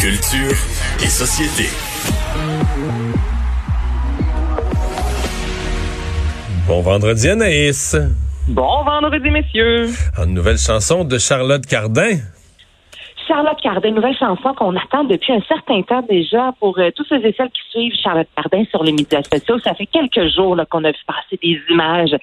Culture et société. Bon vendredi Anaïs. Bon vendredi, messieurs. Une nouvelle chanson de Charlotte Cardin. Charlotte Cardin, nouvelle chanson qu'on attend depuis un certain temps déjà pour euh, tous ceux et celles qui suivent Charlotte Cardin sur les médias sociaux. Ça fait quelques jours qu'on a vu passer des images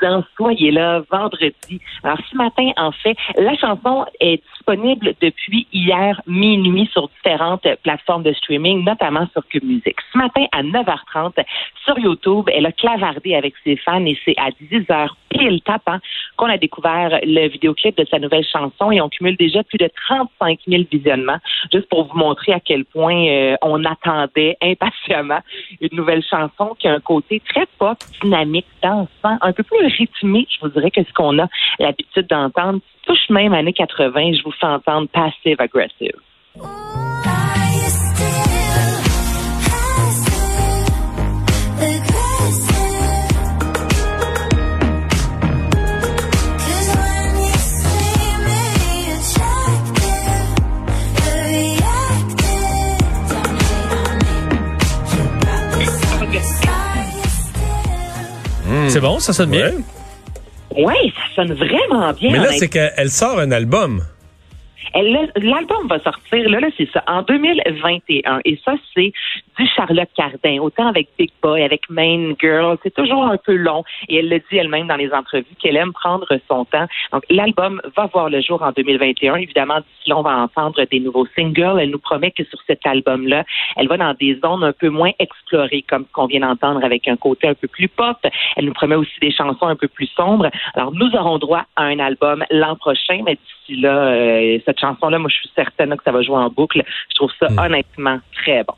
disant soyez là vendredi. Alors ce matin, en fait, la chanson est disponible depuis hier minuit sur différentes plateformes de streaming, notamment sur Cube Music. Ce matin à 9h30 sur YouTube, elle a clavardé avec ses fans et c'est à 10h pile tapant qu'on a découvert le vidéoclip de sa nouvelle chanson et on cumule déjà plus de 35 000 visionnements. Juste pour vous montrer à quel point euh, on attendait impatiemment une nouvelle chanson qui a un côté très pop, dynamique, dansant, un peu plus rythmé, je vous dirais, que ce qu'on a l'habitude d'entendre. Touche même années 80, je vous fais entendre Passive C'est bon, ça sonne bien? Ouais. Oui, ça sonne vraiment bien. Mais là, c'est qu'elle sort un album. L'album va sortir, là, là c'est ça, en 2021. Et ça, c'est du Charlotte Cardin, autant avec Big Boy, avec Main Girl. C'est toujours un peu long. Et elle le dit elle-même dans les entrevues qu'elle aime prendre son temps. Donc, l'album va voir le jour en 2021. Évidemment, d'ici là, on va entendre des nouveaux singles. Elle nous promet que sur cet album-là, elle va dans des zones un peu moins explorées, comme ce qu'on vient d'entendre avec un côté un peu plus pop. Elle nous promet aussi des chansons un peu plus sombres. Alors, nous aurons droit à un album l'an prochain, mais d'ici là, euh, cette chanson-là, moi, je suis certaine que ça va jouer en boucle. Je trouve ça honnêtement très bon.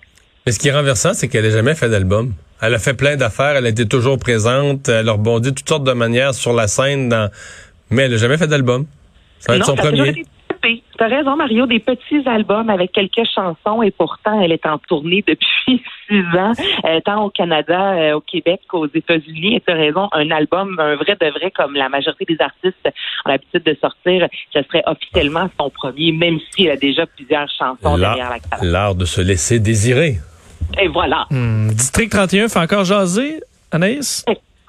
Mais ce qui est renversant, c'est qu'elle n'a jamais fait d'album. Elle a fait plein d'affaires, elle a été toujours présente, elle a rebondi de toutes sortes de manières sur la scène, dans... mais elle n'a jamais fait d'album. Ça va être son premier. Petit. T'as raison, Mario, des petits albums avec quelques chansons et pourtant, elle est en tournée depuis six ans, euh, tant au Canada, euh, au Québec qu'aux États-Unis. Et t'as raison, un album, un vrai de vrai, comme la majorité des artistes ont l'habitude de sortir, ce serait officiellement son premier, même s'il a déjà plusieurs chansons derrière la carte. l'art de se laisser désirer. Et voilà. Hmm, District 31 fait encore jaser, Anaïs?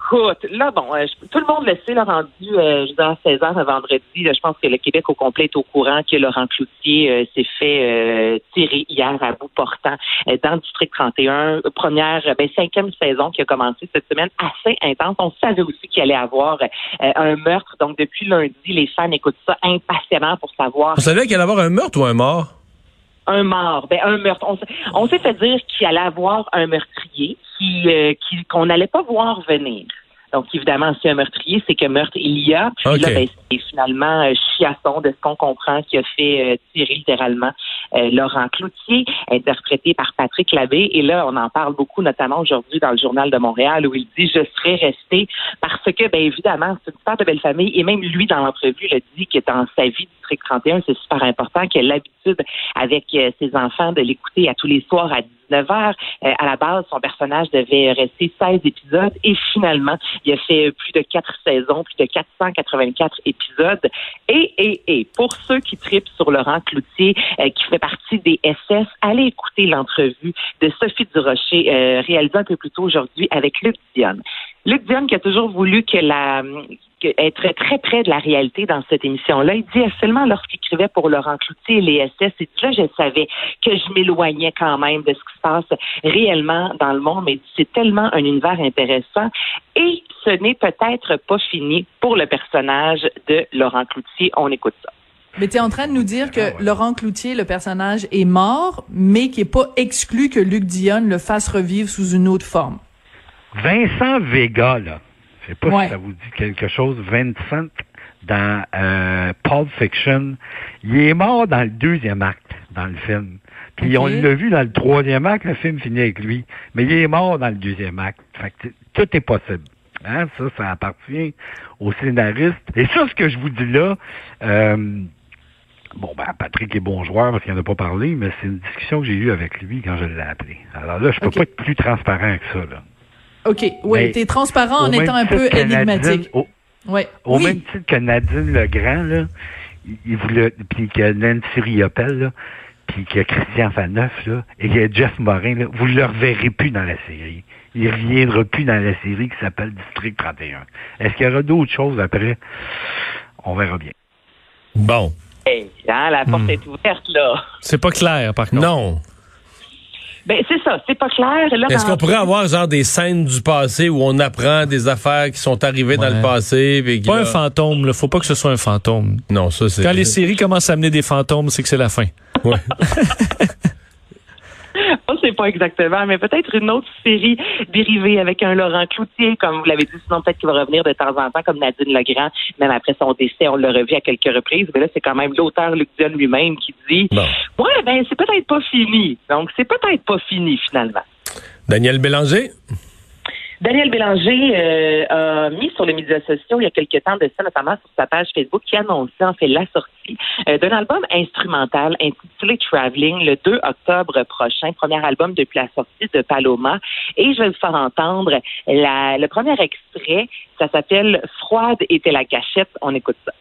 Écoute, là, bon, euh, tout le monde le sait, là, rendu, euh, je veux dire, à 16 heures à vendredi, là, je pense que le Québec au complet est au courant que Laurent Cloutier euh, s'est fait euh, tirer hier à bout portant euh, dans le District 31. Première, ben, cinquième saison qui a commencé cette semaine, assez intense. On savait aussi qu'il allait avoir euh, un meurtre. Donc, depuis lundi, les fans écoutent ça impatiemment pour savoir Vous savez qu'il allait avoir un meurtre ou un mort? Un mort, ben un meurtre. On, on s'est fait dire qu'il allait avoir un meurtrier qui euh, qu'on n'allait pas voir venir. Donc évidemment, si un meurtrier, c'est que meurtre il y a. Puis là, ben, c'est finalement euh, Chiasson, de ce qu'on comprend, qui a fait euh, tirer littéralement euh, Laurent Cloutier, interprété par Patrick Labbé. Et là, on en parle beaucoup, notamment aujourd'hui dans le Journal de Montréal, où il dit je serais resté parce que, ben évidemment, c'est une super de belle famille. Et même lui, dans l'entrevue, le dit que dans sa vie District 31, c'est super important qu'il ait l'habitude avec euh, ses enfants de l'écouter à tous les soirs à 19 heures. Euh, à la base, son personnage devait rester 16 épisodes et finalement, il a fait plus de quatre saisons, plus de 484 épisodes. Et, et, et, pour ceux qui tripent sur Laurent Cloutier, euh, qui fait partie des SS, allez écouter l'entrevue de Sophie Durocher, euh, réalisée un peu plus tôt aujourd'hui avec Luc Dionne. Luc Dionne qui a toujours voulu que la que être très près de la réalité dans cette émission-là. Il dit seulement lorsqu'il écrivait pour Laurent Cloutier et les SS, dit là, je savais que je m'éloignais quand même de ce qui se passe réellement dans le monde, mais c'est tellement un univers intéressant. Et ce n'est peut-être pas fini pour le personnage de Laurent Cloutier. On écoute ça. Mais tu es en train de nous dire que Laurent Cloutier, le personnage, est mort, mais qui est pas exclu que Luc Dionne le fasse revivre sous une autre forme. Vincent Vega, là. Je sais pas Ouais. si ça vous dit quelque chose. Vincent dans euh, Pulp Fiction. Il est mort dans le deuxième acte, dans le film. Puis on l'a vu dans le troisième acte, le film finit avec lui. Mais il est mort dans le deuxième acte. Fait que tout est possible. Hein? Ça, ça appartient aux scénaristes. Et ça, ce que je vous dis là, euh, bon, ben, Patrick est bon joueur parce qu'il n'en a pas parlé, mais c'est une discussion que j'ai eue avec lui quand je l'ai appelé. Alors là, je peux pas être plus transparent que ça, là. OK. Oui, t'es transparent en étant un peu Nadine- énigmatique. au, Ouais. au oui. même titre que Nadine Legrand, là, il, il voulait, puis que Nancy Riopelle, là, puis que Christian Faneuf, là, et que Jeff Morin, là, vous ne le reverrez plus dans la série. Il ne reviendra plus dans la série qui s'appelle District 31. Est-ce qu'il y aura d'autres choses après? On verra bien. Bon. Hey, hein, la porte Hmm. est ouverte, là. C'est pas clair, par contre. Non. Ben, c'est ça, c'est pas clair. Là, Est-ce qu'on pourrait avoir genre des scènes du passé où on apprend des affaires qui sont arrivées dans le passé? puis Pas là- un fantôme, là. Faut pas que ce soit un fantôme. Non, ça c'est. Quand les séries commencent à amener des fantômes, c'est que c'est la fin. Ouais. Ça, c'est pas exactement, mais peut-être une autre série dérivée avec un Laurent Cloutier, comme vous l'avez dit, sinon peut-être qu'il va revenir de temps en temps, comme Nadine Legrand, même après son décès, on l'a revu à quelques reprises, mais là, c'est quand même l'auteur Luc Dion lui-même qui dit Bon. Ouais, ben, c'est peut-être pas fini. Donc, c'est peut-être pas fini, finalement. Daniel Bélanger? Daniel Bélanger euh, a mis sur les médias sociaux il y a quelques temps de ça, notamment sur sa page Facebook, qui annonçait en fait la sortie euh, d'un album instrumental intitulé Traveling le 2 octobre prochain, premier album depuis la sortie de Paloma. Et je vais vous faire entendre la- le premier extrait. Ça s'appelle Froide était la cachette. On écoute ça.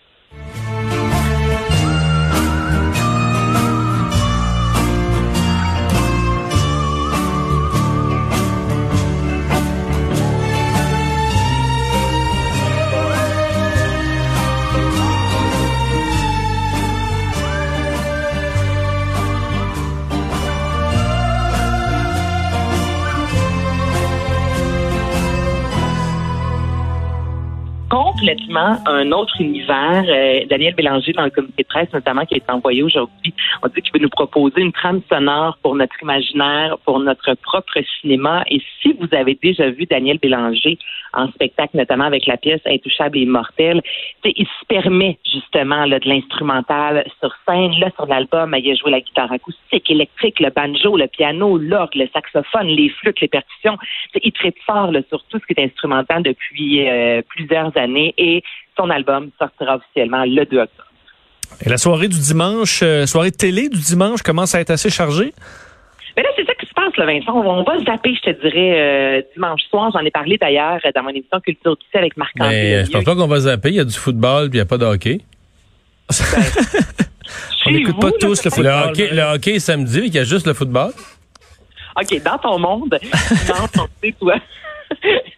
Complètement un autre univers. Euh, Daniel Bélanger, dans le comité de presse notamment, qui est envoyé aujourd'hui, on dit qu'il veut nous proposer une trame sonore pour notre imaginaire, pour notre propre cinéma. Et si vous avez déjà vu Daniel Bélanger en spectacle, notamment avec la pièce Intouchable et immortel, il se permet justement là, de l'instrumental sur scène. Là, sur l'album, il a joué la guitare acoustique, électrique, le banjo, le piano, l'orgue, le saxophone, les flûtes, les percussions. Il traite fort là, sur tout ce qui est instrumental depuis euh, plusieurs années et son album sortira officiellement le 2 octobre. Et la soirée du dimanche, euh, soirée de télé du dimanche commence à être assez chargée? Mais là, c'est ça qui se passe, là, Vincent. On va, on zapper, je te dirais, euh, dimanche soir. J'en ai parlé d'ailleurs dans mon émission Culture Tissé avec Marc-André. Mais euh, je pense pas qu'on va zapper. Il y a du football puis il n'y a pas de hockey. On Chez n'écoute pas là, tous le Le football. hockey, le hockey est samedi, mais il y a juste le football. OK, dans ton monde, dimanche, on sait, toi,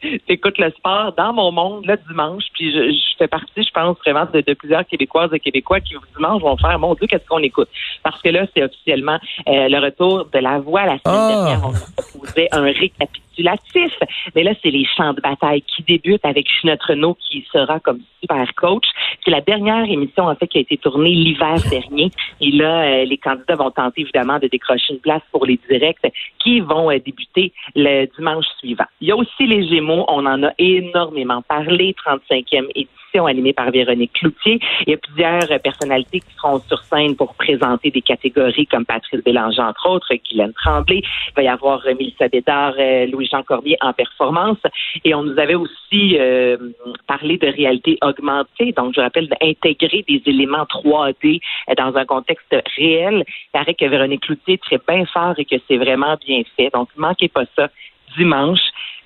t'écoutes le sport. Dans mon monde, le dimanche, puis je, je fais partie, je pense, vraiment de, de plusieurs Québécoises et Québécois qui, dimanche, vont faire, mon Dieu, qu'est-ce qu'on écoute? Parce que là, c'est officiellement euh, le retour de la voix. La semaine Ah! dernière, on proposait un récapitulatif. Mais là, c'est les champs de bataille qui débutent avec Ginette Renault qui sera comme super coach. C'est la dernière émission, en fait, qui a été tournée l'hiver dernier. Et là, euh, les candidats vont tenter, évidemment, de décrocher une place pour les directs qui vont euh, débuter le dimanche suivant. Il y a aussi les Gémeaux. On en a énormément parlé. 35e édition animée par Véronique Cloutier. Il y a plusieurs personnalités qui seront sur scène pour présenter des catégories comme Patrice Bélanger, entre autres, Guylaine Tremblay. Il va y avoir Mélissa Bédard, euh, Louis-Jean Cormier en performance. Et on nous avait aussi euh, parlé de réalité augmentée. Donc, je rappelle d'intégrer des éléments 3D euh, dans un contexte réel. Il paraît que Véronique Cloutier est très bien fort et que c'est vraiment bien fait. Donc, manquez pas ça dimanche.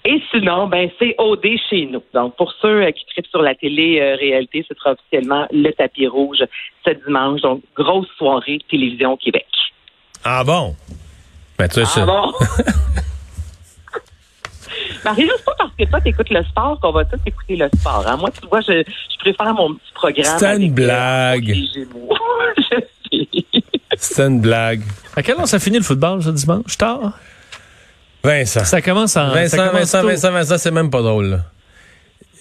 Et sinon, ben c'est OD chez nous. Donc, pour ceux euh, qui tripent sur la télé-réalité, ce sera officiellement le tapis rouge ce dimanche. Donc, grosse soirée télévision au Québec. Ah bon? Ben, tu sais, Ah ça- bon? Marie, c'est pas parce que toi, t'écoutes le sport qu'on va tous écouter le sport. hein. Moi, tu vois, je, je préfère mon petit programme. C'était une euh, blague. je sais. C'est une blague. À quelle heure ça finit le football ce dimanche? Tard? Vincent. Ça commence en. ça Vincent, commence Vincent, tôt. Vincent, Vincent, c'est même pas drôle. là.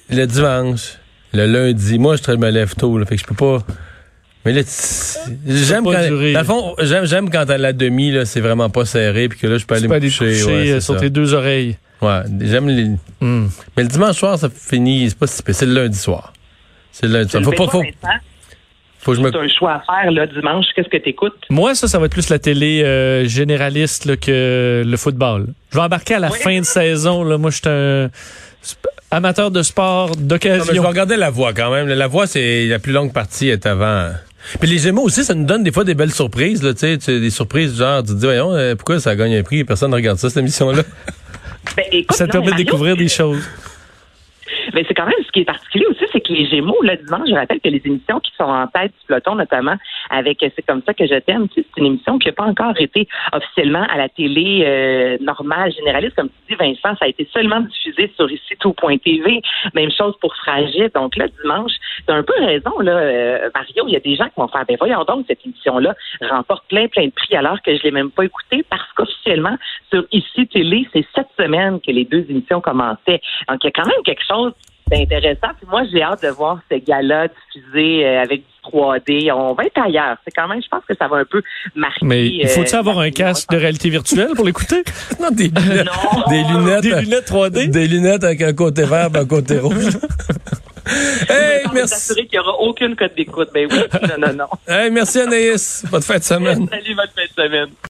Le dimanche, le lundi, moi, je me lève tôt, là, fait que je peux pas. Mais là, tu- j'aime quand. durer. Dans le fond, j'aime, j'aime quand à la demi, là, c'est vraiment pas serré, puis que là, je peux aller me coucher. coucher ouais, euh, sur ça. tes deux oreilles. Ouais, j'aime les. Hmm. Mais le dimanche soir, ça finit, c'est pas si c'est le lundi soir. C'est le, ça, le faut pas, faut. Faut que je me, T'as un choix à faire là dimanche. Qu'est-ce que t'écoutes? Moi, ça, ça va être plus la télé euh, généraliste là, que le football. Je vais embarquer à la Oui. fin de saison. Là. Moi, je suis un amateur de sport mais je d'occasion. vais regarder la voix quand même. La voix, c'est la plus longue partie est avant. Puis les Gémeaux aussi, ça nous donne des fois des belles surprises. Là, tu sais, tu- des surprises du genre, tu te dis, voyons, euh, pourquoi ça gagne un prix? Personne ne regarde ça, cette émission-là? Ben, écoute, Ça te non, permet de découvrir des choses. Ben, c'est quand même ce qui est particulier aussi, c'est que les Gémeaux, le dimanche, je rappelle que les émissions qui sont en tête du peloton, notamment avec C'est comme ça que je t'aime, tu sais, c'est une émission qui n'a pas encore été officiellement à la télé euh, normale, généraliste. Comme tu dis, Vincent, ça a été seulement diffusé sur ici. Même chose pour Fragile. Donc là, dimanche, tu as un peu raison, là, euh, Mario. Il y a des gens qui vont faire, ben voyons donc, cette émission-là remporte plein, plein de prix alors que je l'ai même pas écoutée parce qu'officiellement, sur ici télé, c'est cette semaine que les deux émissions commençaient. Donc, il y a quand même quelque chose d'intéressant. Puis moi, j'ai hâte de voir ces gars-là diffusés euh, avec du 3D. On va être ailleurs. C'est quand même, je pense que ça va un peu marquer. Mais il faut-tu euh, avoir un casque de réalité virtuelle pour l'écouter? non, des lunettes. Non. Des lunettes. Des lunettes 3D? Des lunettes avec un côté vert et un côté rouge. hey, Je vais merci. qu'il n'y aura aucune code d'écoute. Ben oui, non, non, non. Hey, merci Anaïs. Bonne fin de semaine. Salut, bonne fin de semaine.